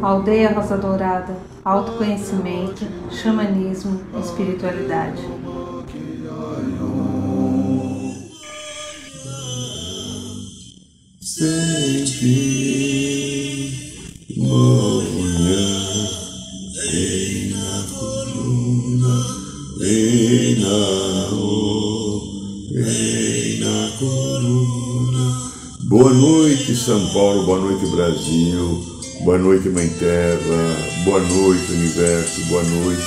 Aldeia Rosa Dourada, autoconhecimento, xamanismo, espiritualidade. Sente manhã, vem na coluna, vem na Boa noite, São Paulo, boa noite, Brasil, boa noite, Mãe Terra, boa noite, Universo, boa noite,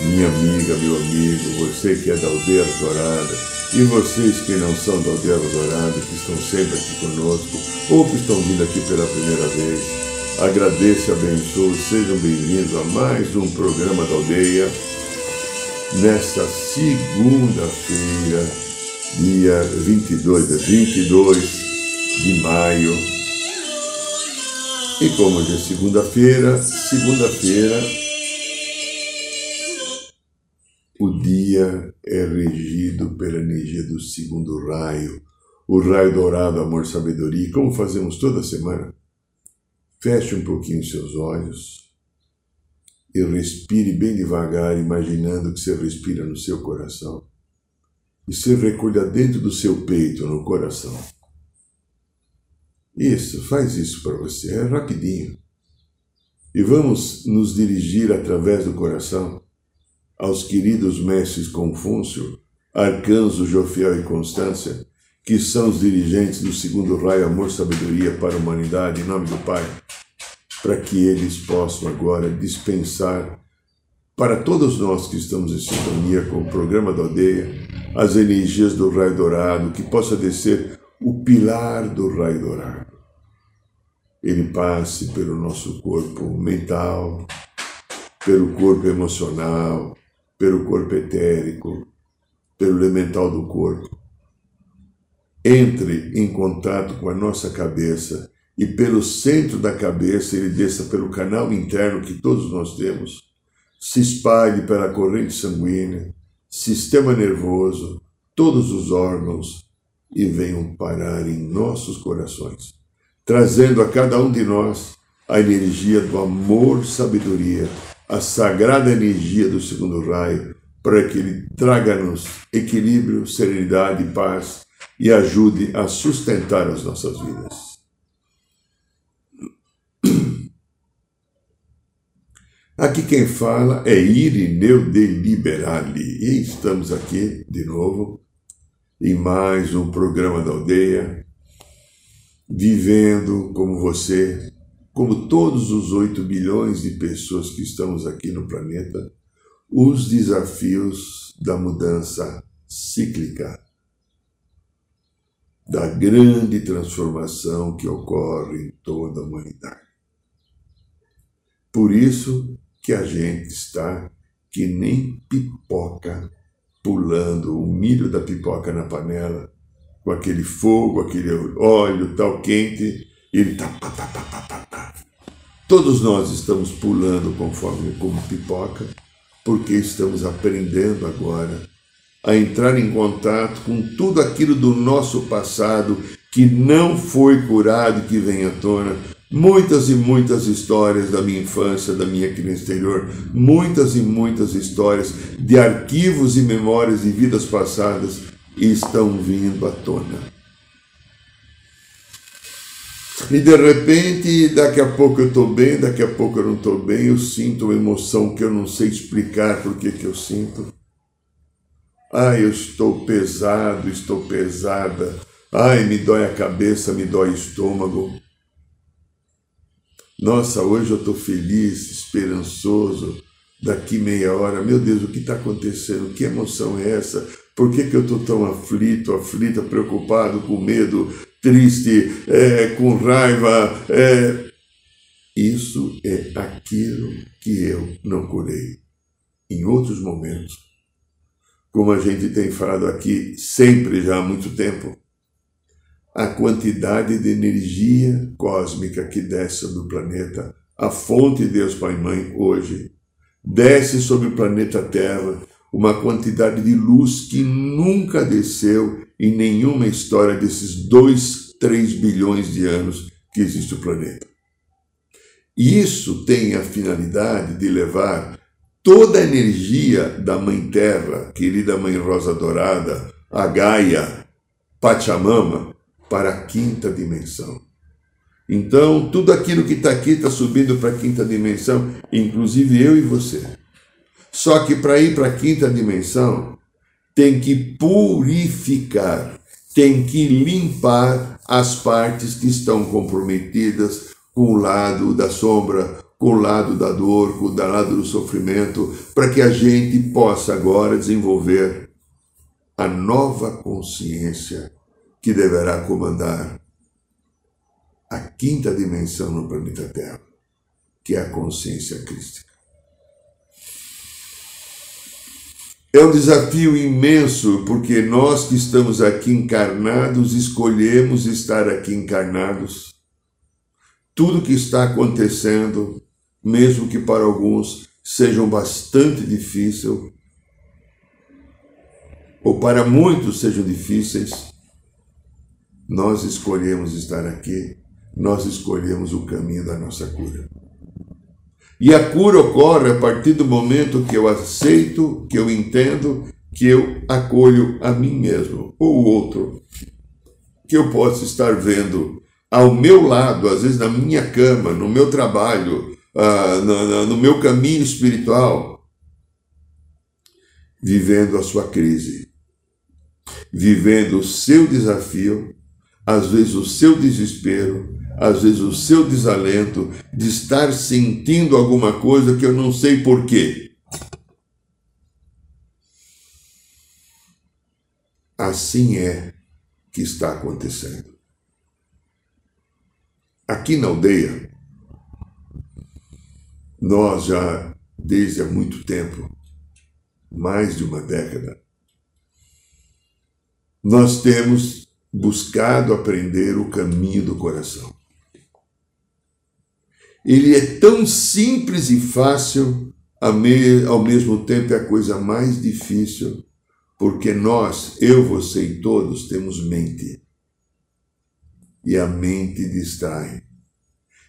minha amiga, meu amigo, você que é da Aldeia Dourada e vocês que não são da Aldeia Dourada, que estão sempre aqui conosco, ou que estão vindo aqui pela primeira vez, agradeço e abençoo, sejam bem-vindos a mais um programa da Aldeia, nesta segunda-feira, dia 22, 22 de maio. E como hoje é segunda-feira, segunda-feira o dia é regido pela energia do segundo raio, o raio dourado, amor, sabedoria. Como fazemos toda semana? Feche um pouquinho seus olhos e respire bem devagar, imaginando que você respira no seu coração. E se recolha dentro do seu peito, no coração. Isso, faz isso para você, é rapidinho. E vamos nos dirigir através do coração aos queridos mestres Confúcio, Arcanjo, Jofiel e Constância, que são os dirigentes do segundo raio Amor Sabedoria para a Humanidade, em nome do Pai, para que eles possam agora dispensar para todos nós que estamos em sintonia com o programa da aldeia, as energias do raio dourado, que possa descer o pilar do raio dourado. Ele passe pelo nosso corpo mental, pelo corpo emocional, pelo corpo etérico, pelo elemental do corpo. Entre em contato com a nossa cabeça e pelo centro da cabeça ele desça pelo canal interno que todos nós temos, se espalhe pela corrente sanguínea, sistema nervoso, todos os órgãos e venham parar em nossos corações, trazendo a cada um de nós a energia do amor, sabedoria a sagrada energia do segundo raio para que ele traga-nos equilíbrio, serenidade e paz e ajude a sustentar as nossas vidas. Aqui quem fala é Irineu de Liberali e estamos aqui de novo em mais um programa da aldeia, vivendo como você como todos os 8 bilhões de pessoas que estamos aqui no planeta, os desafios da mudança cíclica, da grande transformação que ocorre em toda a humanidade. Por isso que a gente está que nem pipoca pulando o milho da pipoca na panela, com aquele fogo, aquele óleo tal quente, ele tá, tá, tá, tá, tá, tá, tá. Todos nós estamos pulando conforme como pipoca, porque estamos aprendendo agora a entrar em contato com tudo aquilo do nosso passado que não foi curado e que vem à tona. Muitas e muitas histórias da minha infância, da minha no exterior, muitas e muitas histórias de arquivos e memórias de vidas passadas estão vindo à tona. E de repente, daqui a pouco eu estou bem, daqui a pouco eu não estou bem, eu sinto uma emoção que eu não sei explicar por que, eu sinto. Ai, eu estou pesado, estou pesada. Ai, me dói a cabeça, me dói o estômago. Nossa, hoje eu estou feliz, esperançoso. Daqui meia hora, meu Deus, o que está acontecendo? Que emoção é essa? Por que, que eu estou tão aflito, aflita, preocupado, com medo, triste, é, com raiva. É... Isso é aquilo que eu não curei. Em outros momentos, como a gente tem falado aqui sempre já há muito tempo, a quantidade de energia cósmica que desce sobre o planeta, a fonte de Deus Pai e Mãe hoje, desce sobre o planeta Terra uma quantidade de luz que nunca desceu em nenhuma história desses dois 3 bilhões de anos que existe o planeta. E isso tem a finalidade de levar toda a energia da Mãe Terra, querida Mãe Rosa Dourada, a Gaia, Pachamama, para a quinta dimensão. Então, tudo aquilo que está aqui está subindo para a quinta dimensão, inclusive eu e você. Só que para ir para a quinta dimensão, tem que purificar, tem que limpar as partes que estão comprometidas com o lado da sombra, com o lado da dor, com o lado do sofrimento, para que a gente possa agora desenvolver a nova consciência que deverá comandar a quinta dimensão no planeta Terra, que é a consciência crística. É um desafio imenso, porque nós que estamos aqui encarnados escolhemos estar aqui encarnados. Tudo que está acontecendo, mesmo que para alguns sejam bastante difícil, ou para muitos sejam difíceis, nós escolhemos estar aqui, nós escolhemos o caminho da nossa cura. E a cura ocorre a partir do momento que eu aceito, que eu entendo, que eu acolho a mim mesmo ou o outro. Que eu posso estar vendo ao meu lado, às vezes na minha cama, no meu trabalho, no, no meu caminho espiritual, vivendo a sua crise, vivendo o seu desafio, às vezes o seu desespero, às vezes o seu desalento de estar sentindo alguma coisa que eu não sei porquê. Assim é que está acontecendo. Aqui na aldeia, nós já, desde há muito tempo, mais de uma década, nós temos buscado aprender o caminho do coração ele é tão simples e fácil, ao mesmo tempo é a coisa mais difícil, porque nós, eu, você e todos, temos mente. E a mente distrai.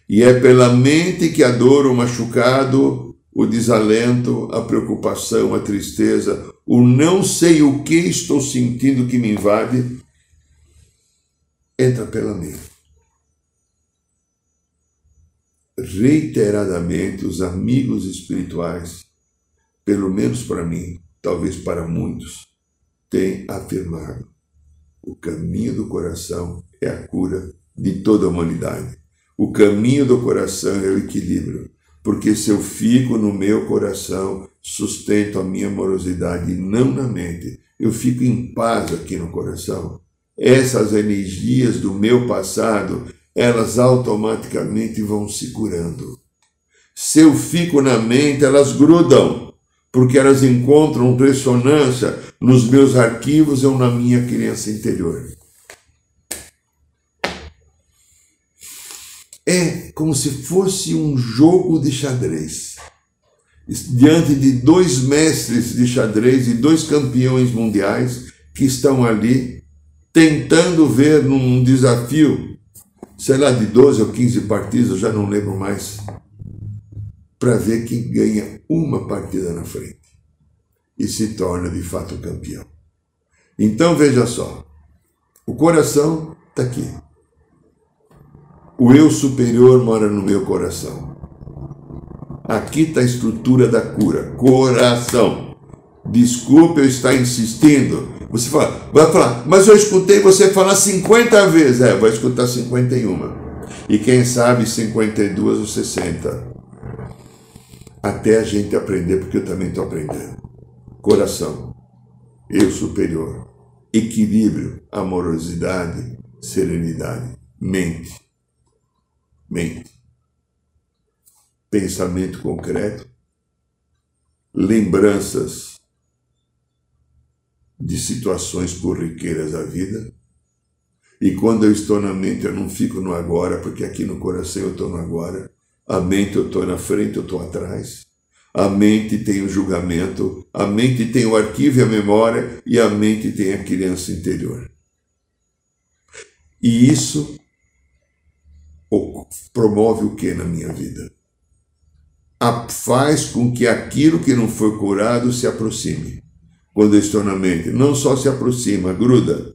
E é pela mente que a dor, o machucado, o desalento, a preocupação, a tristeza, o não sei o que estou sentindo que me invade, entra pela mente. Reiteradamente os amigos espirituais, pelo menos para mim, talvez para muitos, têm afirmado: o caminho do coração é a cura de toda a humanidade. O caminho do coração é o equilíbrio, porque se eu fico no meu coração, sustento a minha amorosidade não na mente, eu fico em paz aqui no coração. Essas energias do meu passado elas automaticamente vão se curando. Se eu fico na mente, elas grudam, porque elas encontram ressonância nos meus arquivos ou na minha criança interior. É como se fosse um jogo de xadrez. Diante de dois mestres de xadrez e dois campeões mundiais que estão ali tentando ver num desafio sei lá, de 12 ou 15 partidas, eu já não lembro mais, para ver quem ganha uma partida na frente e se torna de fato campeão. Então veja só, o coração está aqui. O eu superior mora no meu coração. Aqui está a estrutura da cura. Coração. Desculpe eu estar insistindo, você fala, vai falar, mas eu escutei você falar 50 vezes. É, vai escutar 51. E quem sabe 52 ou 60. Até a gente aprender, porque eu também estou aprendendo. Coração, eu superior, equilíbrio, amorosidade, serenidade, mente. Mente. Pensamento concreto, lembranças de situações corriqueiras da vida. E quando eu estou na mente, eu não fico no agora, porque aqui no coração eu estou no agora. A mente eu estou na frente, eu estou atrás. A mente tem o julgamento, a mente tem o arquivo e a memória, e a mente tem a criança interior. E isso promove o que na minha vida? Faz com que aquilo que não foi curado se aproxime. Quando eu estou na mente, não só se aproxima, gruda,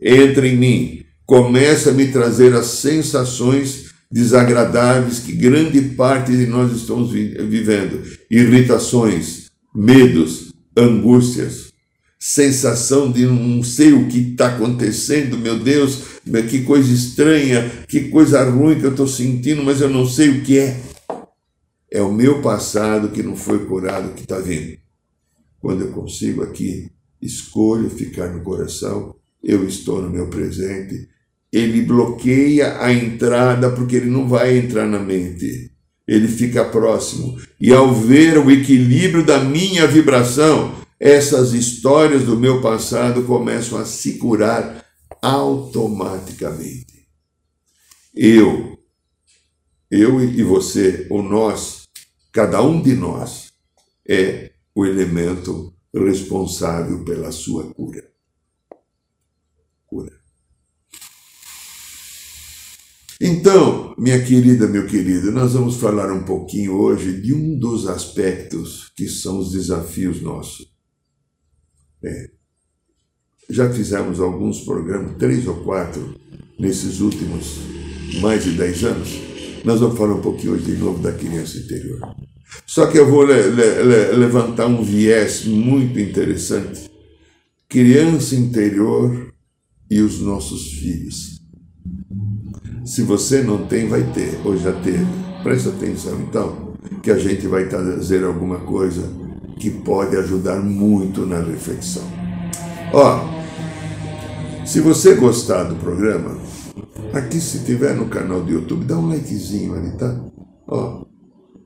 entra em mim, começa a me trazer as sensações desagradáveis que grande parte de nós estamos vivendo, irritações, medos, angústias, sensação de não sei o que está acontecendo, meu Deus, que coisa estranha, que coisa ruim que eu estou sentindo, mas eu não sei o que é. É o meu passado que não foi curado que está vindo. Quando eu consigo aqui, escolho ficar no coração, eu estou no meu presente. Ele bloqueia a entrada porque ele não vai entrar na mente. Ele fica próximo. E ao ver o equilíbrio da minha vibração, essas histórias do meu passado começam a se curar automaticamente. Eu, eu e você, ou nós, cada um de nós, é o elemento responsável pela sua cura. Cura. Então, minha querida, meu querido, nós vamos falar um pouquinho hoje de um dos aspectos que são os desafios nossos. É. Já fizemos alguns programas, três ou quatro, nesses últimos mais de dez anos. Nós vamos falar um pouquinho hoje de novo da criança interior. Só que eu vou le le levantar um viés muito interessante. Criança interior e os nossos filhos. Se você não tem, vai ter, ou já teve. Presta atenção então, que a gente vai trazer alguma coisa que pode ajudar muito na reflexão. Ó, se você gostar do programa, aqui se tiver no canal do YouTube, dá um likezinho ali, tá? Ó,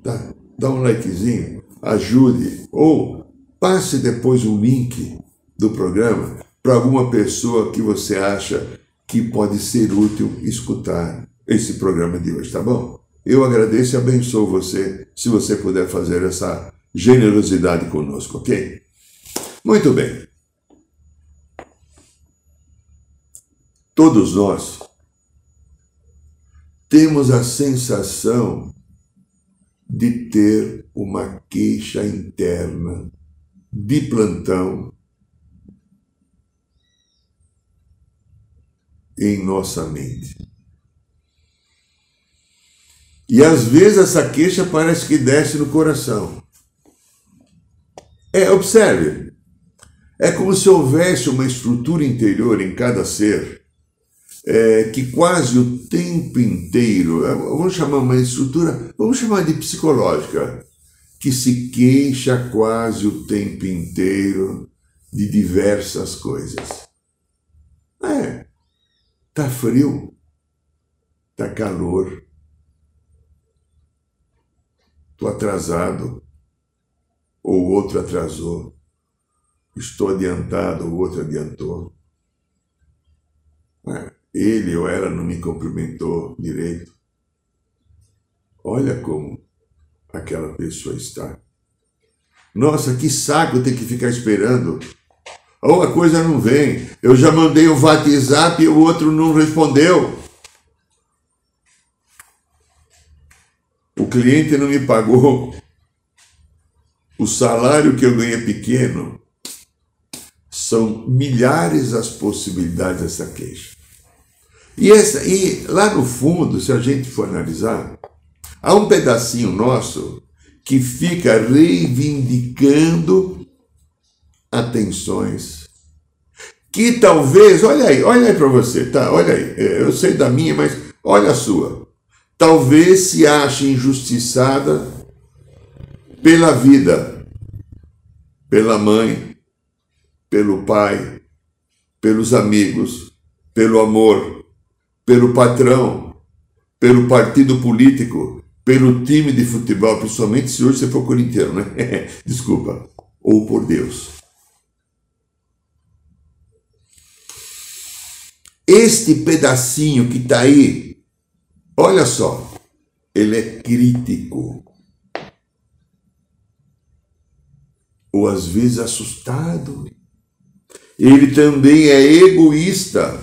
dá, dá um likezinho, ajude, ou passe depois o link do programa para alguma pessoa que você acha que pode ser útil escutar esse programa de hoje, tá bom? Eu agradeço e abençoo você se você puder fazer essa generosidade conosco, ok? Muito bem. Todos nós temos a sensação de ter uma queixa interna de plantão em nossa mente. E às vezes essa queixa parece que desce no coração. É, observe, é como se houvesse uma estrutura interior em cada ser é, que quase o tempo inteiro, é, vamos chamar uma estrutura, vamos chamar de psicológica, que se queixa quase o tempo inteiro de diversas coisas. É, tá frio, tá calor, tô atrasado, ou outro atrasou. Estou adiantado, o outro adiantou. Ele ou ela não me cumprimentou direito. Olha como aquela pessoa está. Nossa, que saco ter que ficar esperando. Ou a coisa não vem. Eu já mandei o WhatsApp e o outro não respondeu. O cliente não me pagou o salário que eu ganho é pequeno, são milhares as possibilidades dessa queixa. E, essa, e lá no fundo, se a gente for analisar, há um pedacinho nosso que fica reivindicando atenções que talvez, olha aí, olha aí para você, tá? Olha aí, é, eu sei da minha, mas olha a sua. Talvez se ache injustiçada pela vida, pela mãe, pelo pai, pelos amigos, pelo amor, pelo patrão, pelo partido político, pelo time de futebol, principalmente se hoje você for corintiano, né? Desculpa. Ou por Deus. Este pedacinho que está aí, olha só, ele é crítico. ou às vezes assustado. Ele também é egoísta.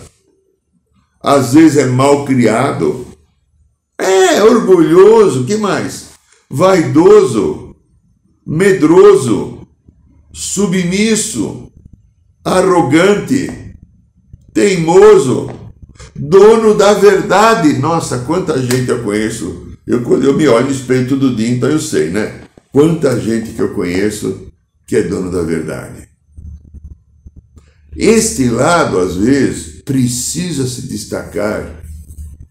Às vezes é mal criado, é orgulhoso, que mais? Vaidoso, medroso, submisso, arrogante, teimoso, dono da verdade. Nossa, quanta gente eu conheço. Eu, eu me olho no espelho todo dia, então eu sei, né? Quanta gente que eu conheço que é dono da verdade. Este lado, às vezes, precisa se destacar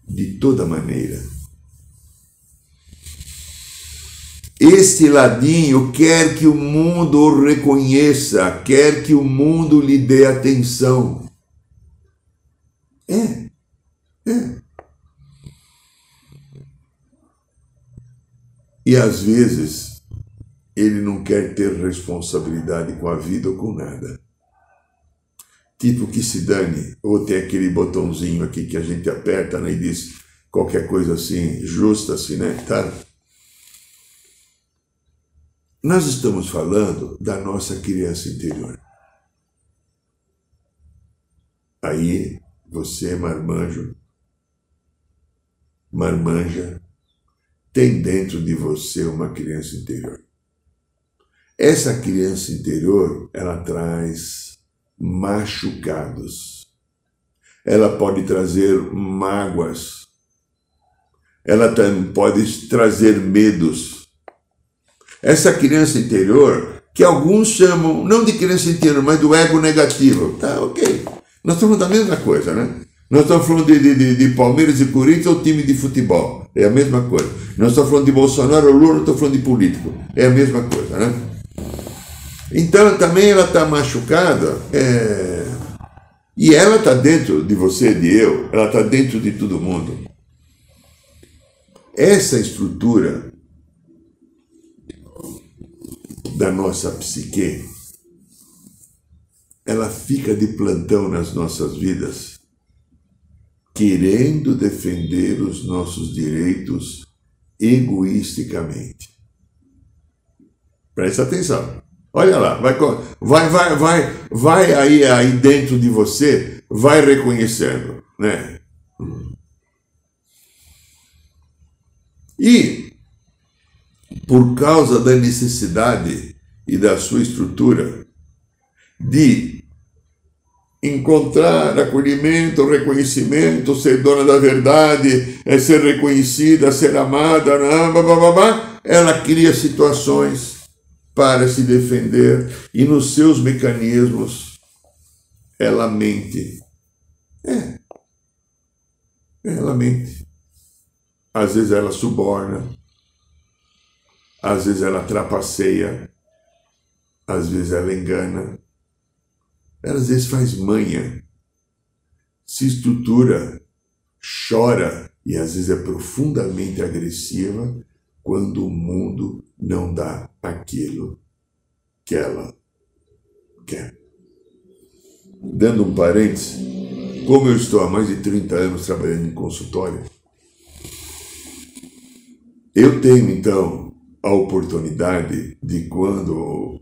de toda maneira. Este ladinho quer que o mundo o reconheça, quer que o mundo lhe dê atenção. É, é. E às vezes ele não quer ter responsabilidade com a vida ou com nada. Tipo que se dane, ou tem aquele botãozinho aqui que a gente aperta né, e diz qualquer coisa assim, justa assim, né? Tá? Nós estamos falando da nossa criança interior. Aí você, marmanjo, marmanja, tem dentro de você uma criança interior. Essa criança interior, ela traz machucados. Ela pode trazer mágoas. Ela pode trazer medos essa criança interior, que alguns chamam, não de criança interior, mas do ego negativo. Tá, ok. Nós estamos falando da mesma coisa, né? Nós estamos falando de, de, de Palmeiras e Corinthians ou time de futebol. É a mesma coisa. Nós estamos falando de Bolsonaro ou Lula, estamos falando de político. É a mesma coisa, né? Então também ela está machucada. É... E ela está dentro de você, de eu, ela está dentro de todo mundo. Essa estrutura da nossa psique, ela fica de plantão nas nossas vidas, querendo defender os nossos direitos egoisticamente. Presta atenção. Olha lá, vai, vai, vai, vai, vai aí, aí dentro de você, vai reconhecendo, né? E por causa da necessidade e da sua estrutura de encontrar acolhimento, reconhecimento, ser dona da verdade, é ser reconhecida, ser amada, né, blá, blá, blá, ela cria situações para se defender e nos seus mecanismos ela mente. É. Ela mente. Às vezes ela suborna, às vezes ela trapaceia, às vezes ela engana, ela às vezes faz manha, se estrutura, chora e às vezes é profundamente agressiva quando o mundo não dá aquilo que ela quer. Dando um parênteses, como eu estou há mais de 30 anos trabalhando em consultório, eu tenho então a oportunidade de quando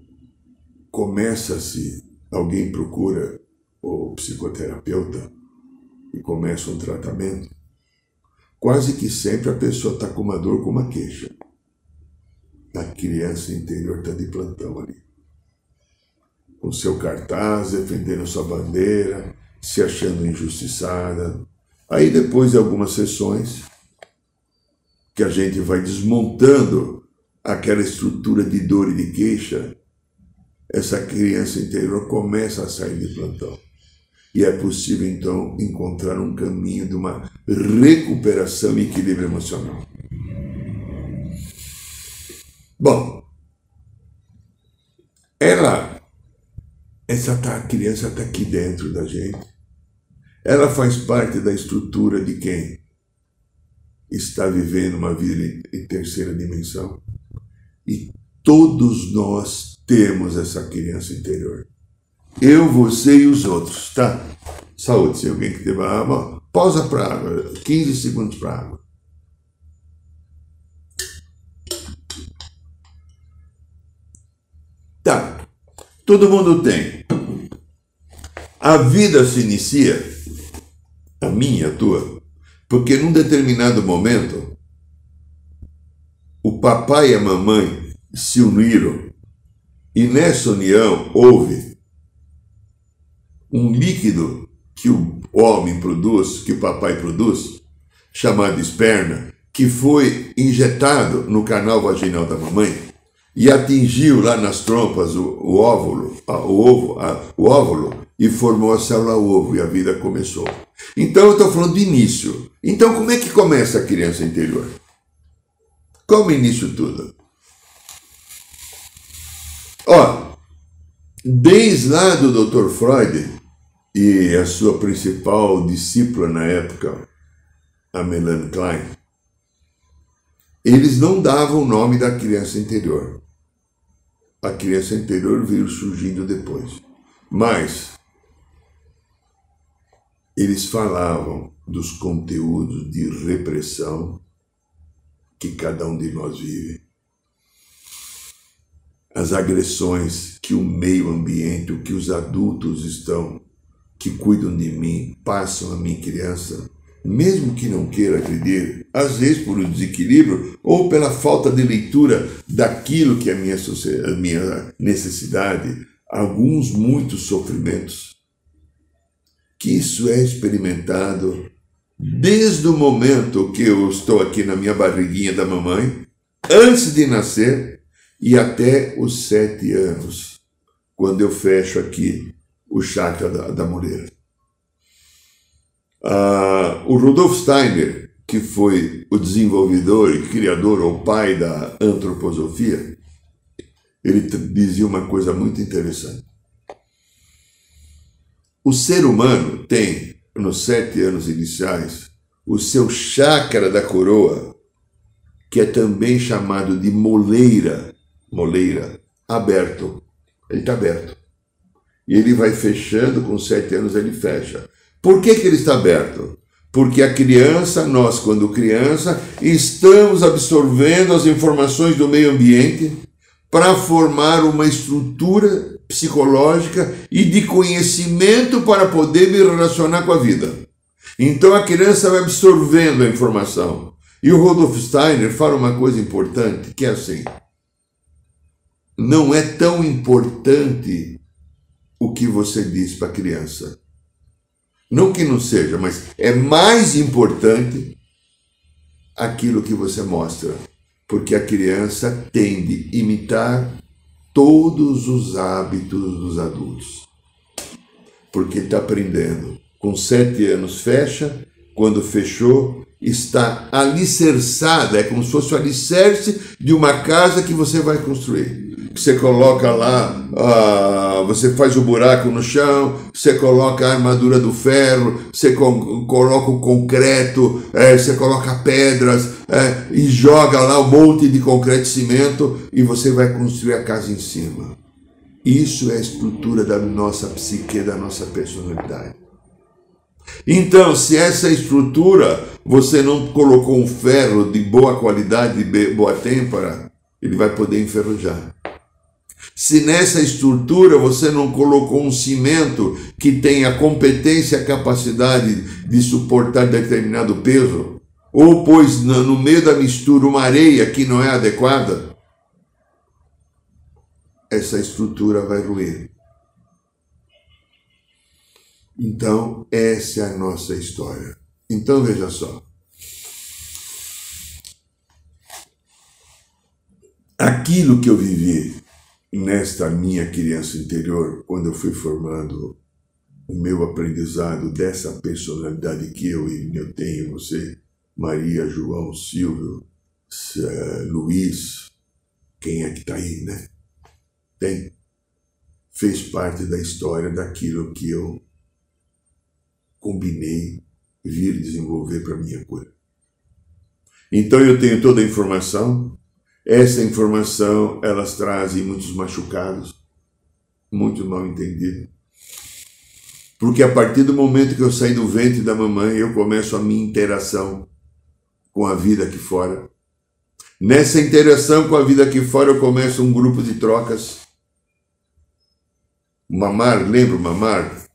começa-se, alguém procura o psicoterapeuta e começa um tratamento, quase que sempre a pessoa está com uma dor, com uma queixa. A criança interior está de plantão ali. Com seu cartaz, defendendo sua bandeira, se achando injustiçada. Aí depois de algumas sessões, que a gente vai desmontando aquela estrutura de dor e de queixa, essa criança interior começa a sair de plantão. E é possível, então, encontrar um caminho de uma recuperação e equilíbrio emocional. Bom, ela, essa tá, criança está aqui dentro da gente. Ela faz parte da estrutura de quem está vivendo uma vida em terceira dimensão. E todos nós temos essa criança interior. Eu, você e os outros, tá? Saúde, se alguém que teve água, pausa para água, 15 segundos para água. Tá, todo mundo tem. A vida se inicia, a minha, a tua, porque num determinado momento o papai e a mamãe se uniram e nessa união houve um líquido que o homem produz, que o papai produz, chamado esperma, que foi injetado no canal vaginal da mamãe e atingiu lá nas trompas o, o óvulo, a, o ovo, a, o óvulo e formou a célula ovo e a vida começou. Então eu estou falando do início. Então como é que começa a criança interior? Como início tudo? Ó, desde lá do Dr. Freud e a sua principal discípula na época, a Melanie Klein, eles não davam o nome da criança interior. A criança interior veio surgindo depois. Mas eles falavam dos conteúdos de repressão que cada um de nós vive. As agressões que o meio ambiente, o que os adultos estão que cuidam de mim passam a minha criança, mesmo que não queira acreditar, às vezes por um desequilíbrio ou pela falta de leitura daquilo que é a minha, a minha necessidade, alguns muitos sofrimentos. Que isso é experimentado desde o momento que eu estou aqui na minha barriguinha da mamãe, antes de nascer e até os sete anos, quando eu fecho aqui o chakra da, da. Ah, o Rudolf Steiner, que foi o desenvolvedor e criador ou pai da antroposofia, ele dizia uma coisa muito interessante. O ser humano tem, nos sete anos iniciais, o seu chakra da coroa, que é também chamado de moleira, moleira, aberto. Ele está aberto e ele vai fechando, com sete anos ele fecha. Por que, que ele está aberto? Porque a criança, nós, quando criança, estamos absorvendo as informações do meio ambiente para formar uma estrutura psicológica e de conhecimento para poder me relacionar com a vida. Então a criança vai absorvendo a informação. E o Rudolf Steiner fala uma coisa importante, que é assim: não é tão importante o que você diz para a criança. Não que não seja, mas é mais importante aquilo que você mostra, porque a criança tende a imitar todos os hábitos dos adultos, porque está aprendendo. Com sete anos fecha, quando fechou, está alicerçada, é como se fosse o alicerce de uma casa que você vai construir você coloca lá, ah, você faz o buraco no chão, você coloca a armadura do ferro, você coloca o concreto, é, você coloca pedras é, e joga lá um monte de concreto e cimento e você vai construir a casa em cima. Isso é a estrutura da nossa psique, da nossa personalidade. Então, se essa estrutura você não colocou um ferro de boa qualidade, de boa têmpera, ele vai poder enferrujar. Se nessa estrutura você não colocou um cimento que tenha competência e capacidade de suportar determinado peso, ou pôs no meio da mistura uma areia que não é adequada, essa estrutura vai ruir. Então, essa é a nossa história. Então, veja só. Aquilo que eu vivi nesta minha criança interior, quando eu fui formando o meu aprendizado dessa personalidade que eu, eu tenho, você, Maria, João, Silvio, Luiz, quem é que está aí, né? Tem. Fez parte da história daquilo que eu combinei vir desenvolver para minha cura. Então eu tenho toda a informação, essa informação, elas trazem muitos machucados, muito mal entendidos. Porque a partir do momento que eu saí do ventre da mamãe, eu começo a minha interação com a vida aqui fora. Nessa interação com a vida aqui fora, eu começo um grupo de trocas. Mamar, lembra mamar?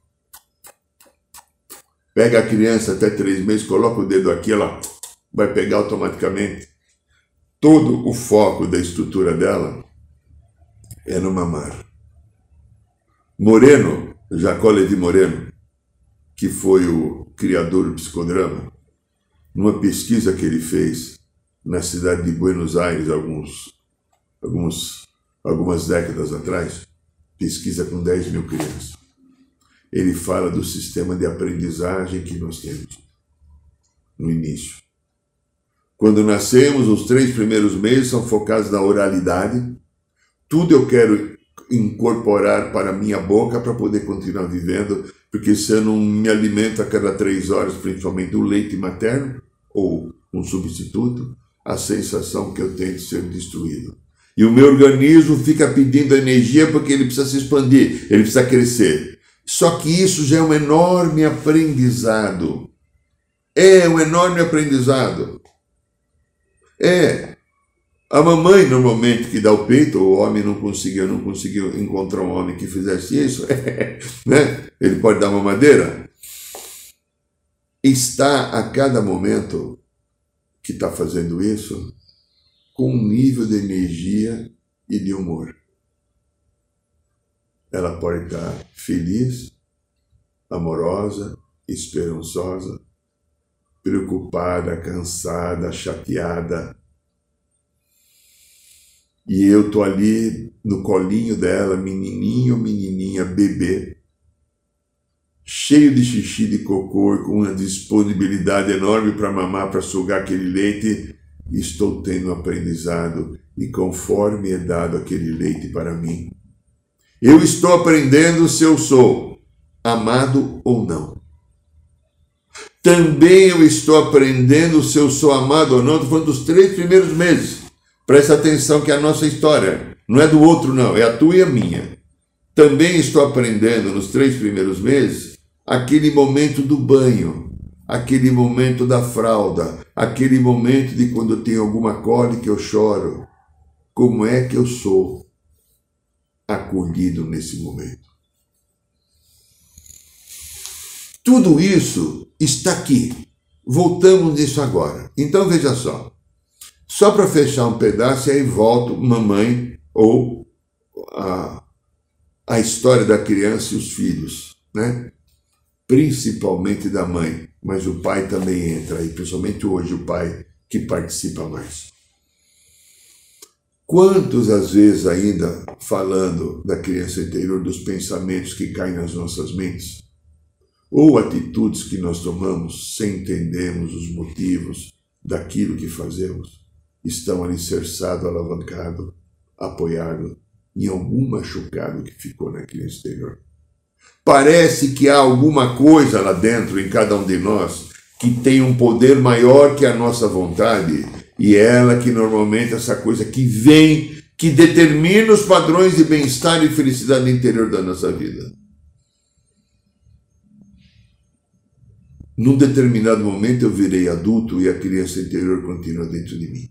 Pega a criança até três meses, coloca o dedo aqui, ela vai pegar automaticamente. Todo o foco da estrutura dela é no mamar. Moreno, Jacó Levi Moreno, que foi o criador do psicodrama, numa pesquisa que ele fez na cidade de Buenos Aires, alguns, alguns, algumas décadas atrás, pesquisa com 10 mil crianças. Ele fala do sistema de aprendizagem que nós temos no início. Quando nascemos, os três primeiros meses são focados na oralidade. Tudo eu quero incorporar para minha boca para poder continuar vivendo, porque se eu não me alimento a cada três horas, principalmente do leite materno ou um substituto, a sensação que eu tenho de ser destruído. E o meu organismo fica pedindo energia porque ele precisa se expandir, ele precisa crescer. Só que isso já é um enorme aprendizado. É um enorme aprendizado. É. A mamãe, normalmente, que dá o peito, o homem não conseguiu, não conseguiu encontrar um homem que fizesse isso, né? ele pode dar uma madeira. Está a cada momento que está fazendo isso com um nível de energia e de humor. Ela pode estar feliz, amorosa, esperançosa, preocupada, cansada, chateada. E eu tô ali no colinho dela, menininho, menininha, bebê, cheio de xixi de cocô, com uma disponibilidade enorme para mamar, para sugar aquele leite, estou tendo aprendizado e conforme é dado aquele leite para mim, eu estou aprendendo se eu sou amado ou não. Também eu estou aprendendo se eu sou amado ou não. Estou falando dos três primeiros meses. Presta atenção que é a nossa história não é do outro, não, é a tua e a minha. Também estou aprendendo nos três primeiros meses aquele momento do banho, aquele momento da fralda, aquele momento de quando eu tenho alguma cólica eu choro. Como é que eu sou acolhido nesse momento? Tudo isso está aqui. Voltamos nisso agora. Então veja só. Só para fechar um pedaço, e aí volto, mamãe, ou a, a história da criança e os filhos, né? principalmente da mãe, mas o pai também entra aí, principalmente hoje o pai que participa mais. Quantos, às vezes, ainda falando da criança interior, dos pensamentos que caem nas nossas mentes, ou atitudes que nós tomamos sem entendermos os motivos daquilo que fazemos, estão alicerçado, alavancado, apoiado em algum machucado que ficou na criança interior. Parece que há alguma coisa lá dentro, em cada um de nós, que tem um poder maior que a nossa vontade, e é ela que normalmente essa coisa que vem, que determina os padrões de bem-estar e felicidade interior da nossa vida. Num determinado momento eu virei adulto e a criança interior continua dentro de mim.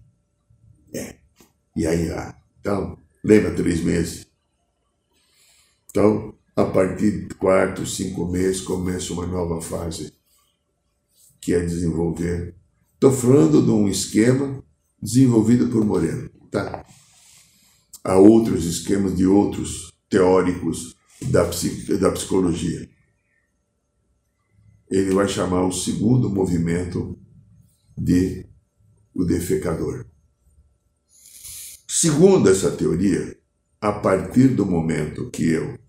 É. E aí, ah, então, lembra três meses? Então, a partir de quatro, cinco meses, começa uma nova fase, que é desenvolver. Estou falando de um esquema desenvolvido por Moreno, tá? Há outros esquemas de outros teóricos da, da psicologia. Ele vai chamar o segundo movimento de o defecador. Segundo essa teoria, a partir do momento que eu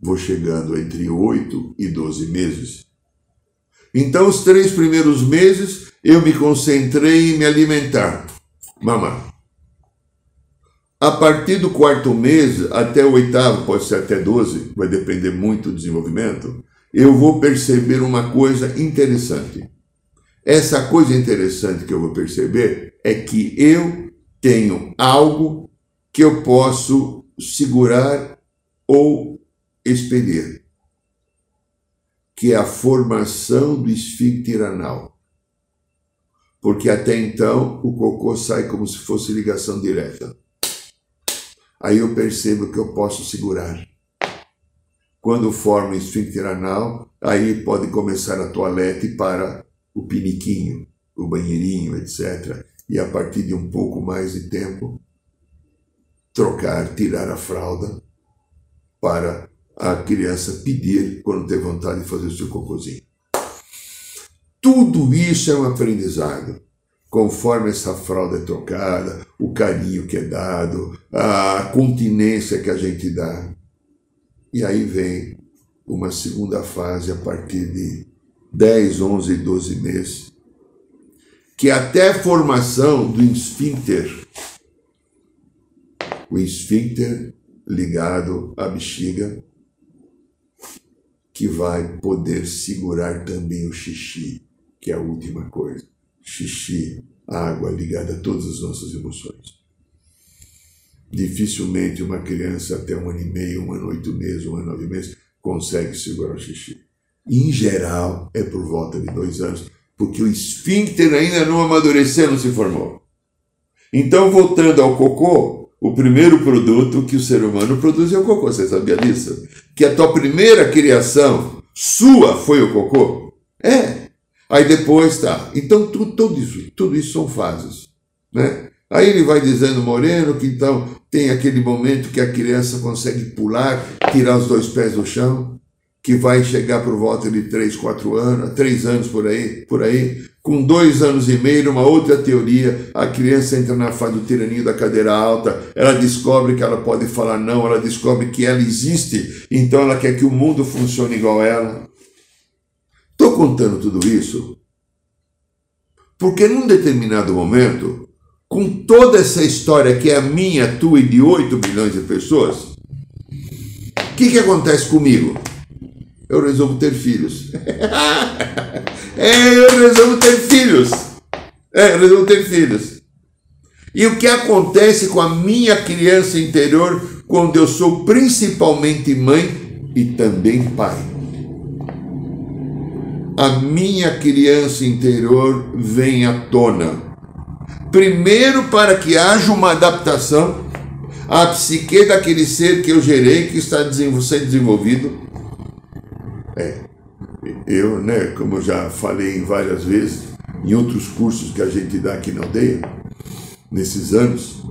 vou chegando entre 8 e 12 meses. Então, os três primeiros meses, eu me concentrei em me alimentar, mamar. A partir do quarto mês, até o oitavo, pode ser até 12, vai depender muito do desenvolvimento, eu vou perceber uma coisa interessante. Essa coisa interessante que eu vou perceber é que eu tenho algo que eu posso segurar ou expelir, que é a formação do esfíncter anal. Porque até então o cocô sai como se fosse ligação direta. Aí eu percebo que eu posso segurar. Quando forma o esfíncter anal, aí pode começar a toalete para o piniquinho, o banheirinho, etc. E a partir de um pouco mais de tempo, trocar, tirar a fralda para a criança pedir quando tem vontade de fazer o seu cocôzinho. Tudo isso é um aprendizado. Conforme essa fralda é trocada, o carinho que é dado, a continência que a gente dá. E aí vem uma segunda fase a partir de 10, 11, 12 meses, que até a formação do esfíncter, o esfíncter ligado à bexiga, que vai poder segurar também o xixi, que é a última coisa. Xixi, água ligada a todas as nossas emoções. Dificilmente uma criança até um ano e meio, um ano oito meses, um ano nove meses, consegue segurar o xixi. Em geral, é por volta de dois anos, porque o esfíncter ainda não amadureceu, não se formou. Então, voltando ao cocô, o primeiro produto que o ser humano produz é o cocô. Você sabia disso? Que a tua primeira criação sua foi o cocô? É. Aí depois tá. Então, tudo, tudo isso, tudo isso são fases. Né? Aí ele vai dizendo, Moreno, que então tem aquele momento que a criança consegue pular, tirar os dois pés do chão, que vai chegar por volta de 3, 4 anos, 3 anos por aí, por aí. Com dois anos e meio, uma outra teoria, a criança entra na fase do tiraninho da cadeira alta, ela descobre que ela pode falar não, ela descobre que ela existe, então ela quer que o mundo funcione igual ela. Estou contando tudo isso porque num determinado momento, com toda essa história que é a minha, tua e de 8 milhões de pessoas, o que, que acontece comigo? Eu resolvo ter filhos. é, eu resolvo ter filhos. É, eu resolvo ter filhos. E o que acontece com a minha criança interior quando eu sou principalmente mãe e também pai? A minha criança interior vem à tona. Primeiro, para que haja uma adaptação à psique daquele ser que eu gerei, que está sendo desenvolvido é, eu, né, como já falei várias vezes, em outros cursos que a gente dá aqui na aldeia, nesses anos,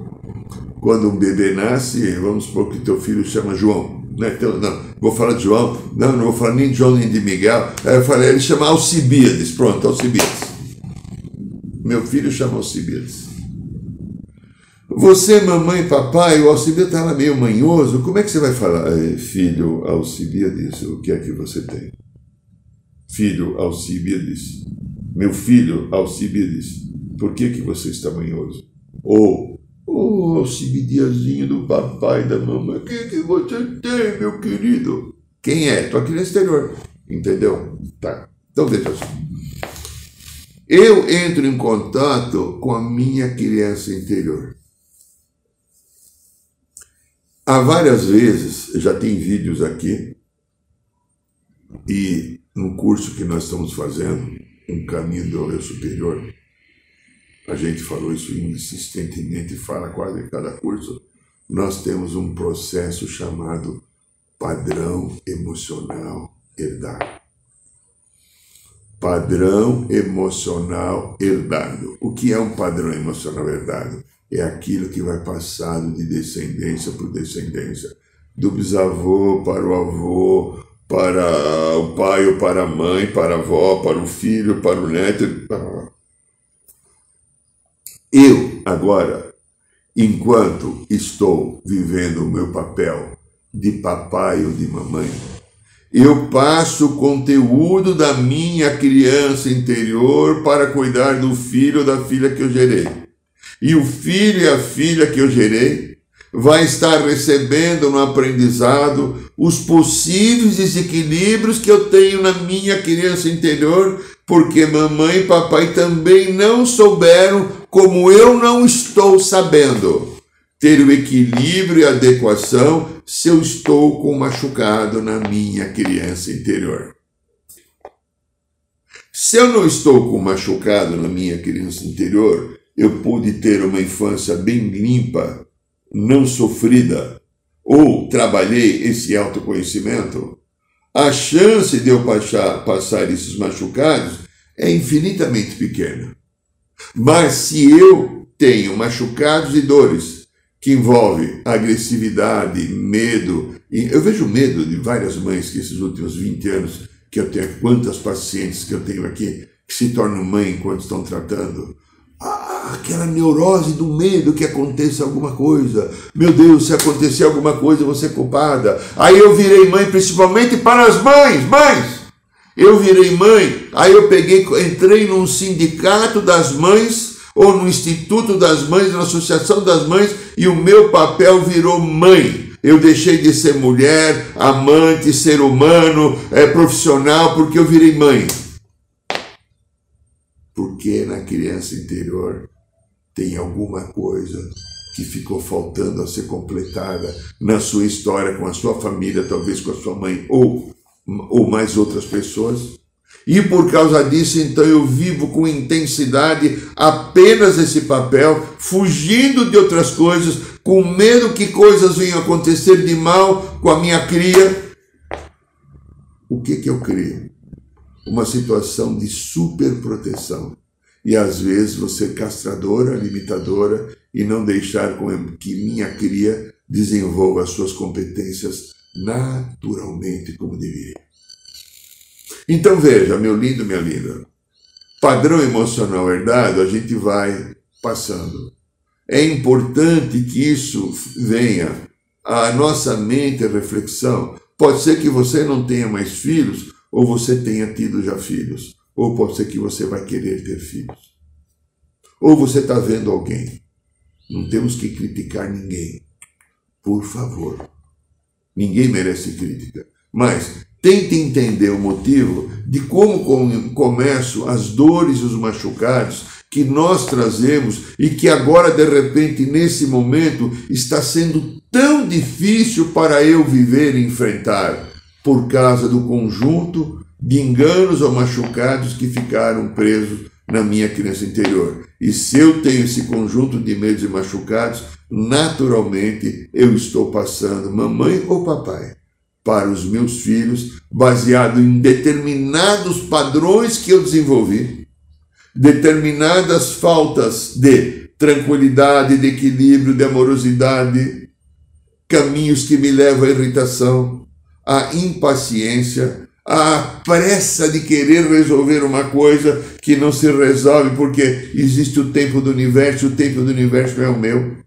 quando um bebê nasce, vamos supor que teu filho chama João, né? Então, não, vou falar de João, não, não vou falar nem de João nem de Miguel, aí eu falei, ele chama Alcibiades, pronto, Alcibiades. Meu filho chama Alcibiades. Você, mamãe, papai, o Alcibiades estava meio manhoso, como é que você vai falar? Filho Alcibiades, o que é que você tem? Filho Alcibiades, meu filho Alcibiades, por que, que você está manhoso? Ou, oh, Alcibidiazinho do papai da mamãe, o que, que você tem, meu querido? Quem é? Tua criança exterior, entendeu? Tá, então veja só. Eu entro em contato com a minha criança interior. Há várias vezes, já tem vídeos aqui, e no curso que nós estamos fazendo, Um Caminho do Eu Superior, a gente falou isso insistentemente, fala quase em cada curso, nós temos um processo chamado padrão emocional herdado. Padrão emocional herdado. O que é um padrão emocional herdado? é aquilo que vai passado de descendência por descendência, do bisavô para o avô, para o pai ou para a mãe, para a avó, para o filho, para o neto. Eu, agora, enquanto estou vivendo o meu papel de papai ou de mamãe, eu passo o conteúdo da minha criança interior para cuidar do filho ou da filha que eu gerei. E o filho e a filha que eu gerei vai estar recebendo no aprendizado os possíveis desequilíbrios que eu tenho na minha criança interior, porque mamãe e papai também não souberam como eu não estou sabendo ter o equilíbrio e adequação se eu estou com machucado na minha criança interior. Se eu não estou com machucado na minha criança interior, eu pude ter uma infância bem limpa, não sofrida, ou trabalhei esse autoconhecimento, a chance de eu passar, passar esses machucados é infinitamente pequena. Mas se eu tenho machucados e dores que envolvem agressividade, medo, eu vejo medo de várias mães que esses últimos 20 anos que eu tenho, quantas pacientes que eu tenho aqui que se tornam mãe enquanto estão tratando, aquela neurose do medo que aconteça alguma coisa. Meu Deus, se acontecer alguma coisa, eu vou ser culpada. Aí eu virei mãe, principalmente para as mães, mães. Eu virei mãe, aí eu peguei, entrei num sindicato das mães, ou no Instituto das Mães, na Associação das Mães, e o meu papel virou mãe. Eu deixei de ser mulher, amante, ser humano, é, profissional, porque eu virei mãe. Porque na criança interior tem alguma coisa que ficou faltando a ser completada na sua história com a sua família, talvez com a sua mãe ou, ou mais outras pessoas. E por causa disso, então eu vivo com intensidade apenas esse papel, fugindo de outras coisas, com medo que coisas venham acontecer de mal com a minha cria. O que que eu crio? Uma situação de superproteção e às vezes você castradora, limitadora e não deixar que minha cria desenvolva as suas competências naturalmente como deveria. Então veja, meu lindo, minha linda, padrão emocional herdado a gente vai passando. É importante que isso venha à nossa mente reflexão. Pode ser que você não tenha mais filhos ou você tenha tido já filhos. Ou pode ser que você vai querer ter filhos. Ou você está vendo alguém. Não temos que criticar ninguém. Por favor. Ninguém merece crítica. Mas tente entender o motivo de como começam as dores e os machucados que nós trazemos e que agora, de repente, nesse momento, está sendo tão difícil para eu viver e enfrentar por causa do conjunto de enganos ou machucados que ficaram presos na minha criança interior. E se eu tenho esse conjunto de medos e machucados, naturalmente eu estou passando, mamãe ou papai, para os meus filhos, baseado em determinados padrões que eu desenvolvi, determinadas faltas de tranquilidade, de equilíbrio, de amorosidade, caminhos que me levam à irritação, à impaciência, a pressa de querer resolver uma coisa que não se resolve porque existe o tempo do universo, o tempo do universo é o meu.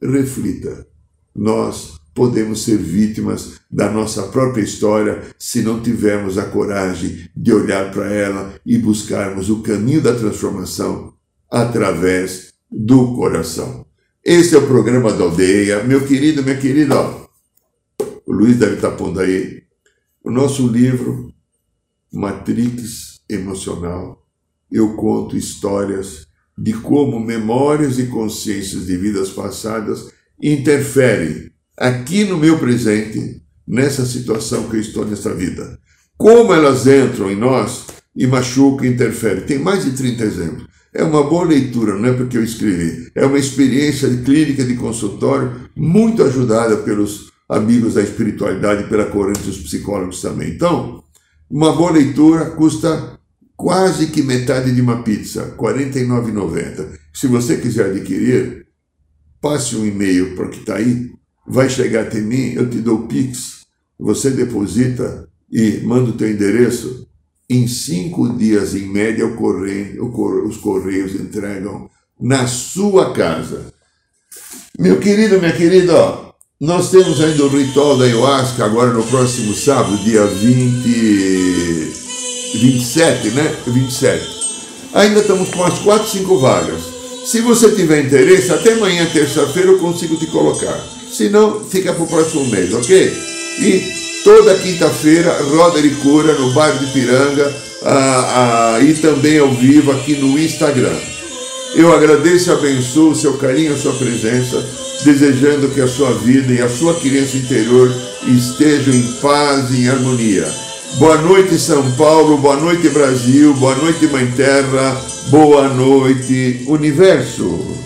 Reflita. Nós podemos ser vítimas da nossa própria história se não tivermos a coragem de olhar para ela e buscarmos o caminho da transformação através do coração. Esse é o programa da aldeia. Meu querido, minha querida, o Luiz deve estar pondo aí o nosso livro, Matrix Emocional, eu conto histórias de como memórias e consciências de vidas passadas interferem aqui no meu presente, nessa situação que eu estou nessa vida. Como elas entram em nós e machucam e interferem. Tem mais de 30 exemplos. É uma boa leitura, não é porque eu escrevi. É uma experiência de clínica de consultório muito ajudada pelos amigos da espiritualidade pela corrente dos psicólogos também. Então, uma boa leitura custa quase que metade de uma pizza, R$ 49,90. Se você quiser adquirir, passe um e-mail para o que está aí, vai chegar até mim, eu te dou o Pix, você deposita e manda o teu endereço. Em cinco dias, em média, correio, os correios entregam na sua casa. Meu querido, minha querida, ó, nós temos ainda o ritual da ayahuasca agora no próximo sábado, dia 20, 27, né? 27. Ainda estamos com umas 4, 5 vagas. Se você tiver interesse, até amanhã, terça-feira, eu consigo te colocar. Se não, fica para o próximo mês, ok? E toda quinta-feira, Roda de Cura, no bairro de Piranga, ah, ah, e também ao vivo aqui no Instagram. Eu agradeço e abençoo o seu carinho, a sua presença desejando que a sua vida e a sua criança interior estejam em paz e em harmonia. Boa noite, São Paulo, boa noite, Brasil, boa noite, Mãe Terra, boa noite, Universo.